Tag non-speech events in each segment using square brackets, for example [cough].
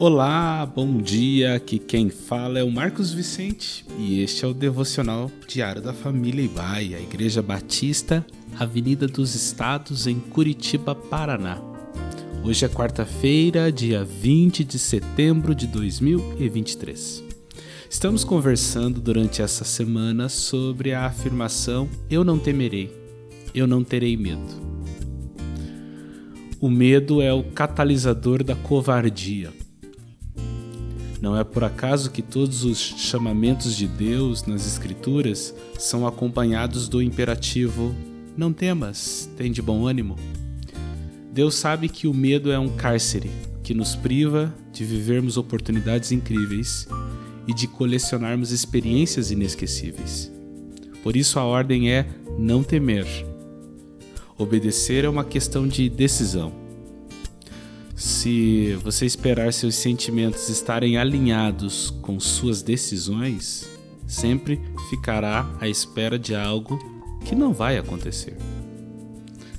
Olá, bom dia. Aqui quem fala é o Marcos Vicente e este é o devocional diário da família Ibai, a Igreja Batista, Avenida dos Estados, em Curitiba, Paraná. Hoje é quarta-feira, dia 20 de setembro de 2023. Estamos conversando durante essa semana sobre a afirmação Eu não temerei, eu não terei medo. O medo é o catalisador da covardia. Não é por acaso que todos os chamamentos de Deus nas Escrituras são acompanhados do imperativo: Não temas, tem de bom ânimo. Deus sabe que o medo é um cárcere que nos priva de vivermos oportunidades incríveis e de colecionarmos experiências inesquecíveis. Por isso a ordem é não temer. Obedecer é uma questão de decisão se você esperar seus sentimentos estarem alinhados com suas decisões, sempre ficará à espera de algo que não vai acontecer.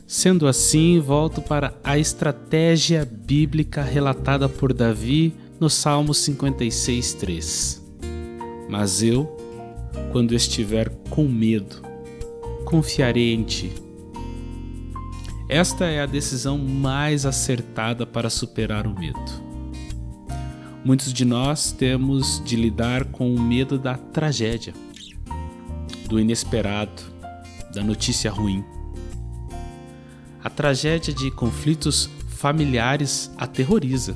Sendo assim, volto para a estratégia bíblica relatada por Davi no Salmo 56:3. Mas eu, quando estiver com medo, confiarei em ti esta é a decisão mais acertada para superar o medo. Muitos de nós temos de lidar com o medo da tragédia, do inesperado, da notícia ruim. A tragédia de conflitos familiares aterroriza.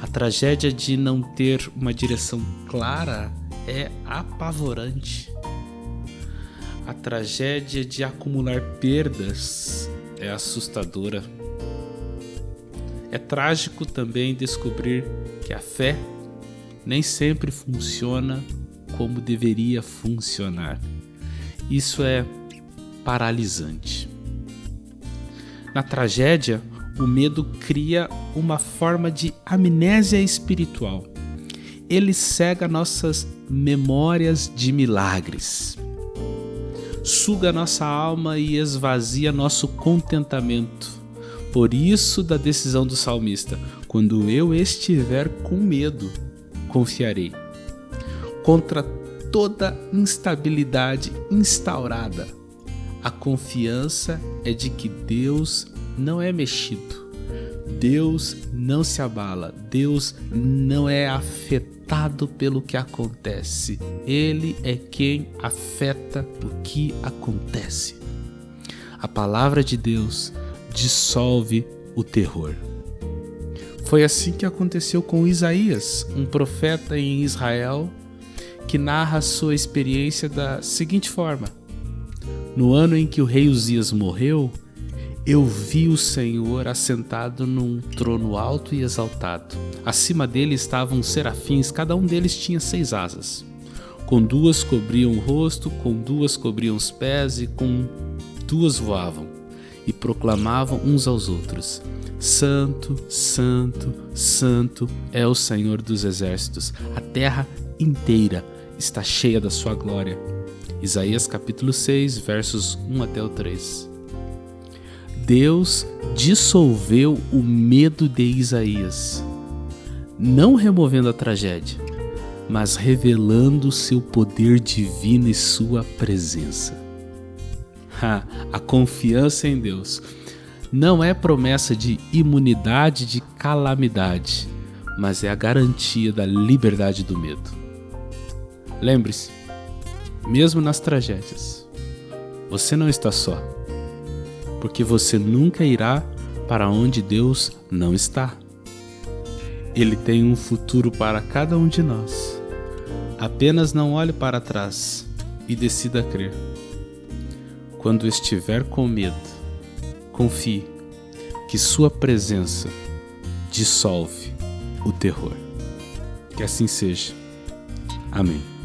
A tragédia de não ter uma direção clara é apavorante. A tragédia de acumular perdas é assustadora. É trágico também descobrir que a fé nem sempre funciona como deveria funcionar. Isso é paralisante. Na tragédia, o medo cria uma forma de amnésia espiritual. Ele cega nossas memórias de milagres suga nossa alma e esvazia nosso contentamento. Por isso, da decisão do salmista: quando eu estiver com medo, confiarei. Contra toda instabilidade instaurada, a confiança é de que Deus não é mexido. Deus não se abala, Deus não é afetado pelo que acontece. Ele é quem afeta o que acontece. A palavra de Deus dissolve o terror. Foi assim que aconteceu com Isaías, um profeta em Israel, que narra sua experiência da seguinte forma: No ano em que o rei Uzias morreu, eu vi o Senhor assentado num trono alto e exaltado. Acima dele estavam serafins, cada um deles tinha seis asas. Com duas cobriam o rosto, com duas cobriam os pés e com duas voavam. E proclamavam uns aos outros: Santo, Santo, Santo é o Senhor dos exércitos. A terra inteira está cheia da sua glória. Isaías capítulo 6, versos 1 até o 3. Deus dissolveu o medo de Isaías, não removendo a tragédia, mas revelando seu poder divino e sua presença. Ha, [laughs] a confiança em Deus não é promessa de imunidade de calamidade, mas é a garantia da liberdade do medo. Lembre-se, mesmo nas tragédias, você não está só porque você nunca irá para onde Deus não está. Ele tem um futuro para cada um de nós. Apenas não olhe para trás e decida crer. Quando estiver com medo, confie que Sua presença dissolve o terror. Que assim seja. Amém.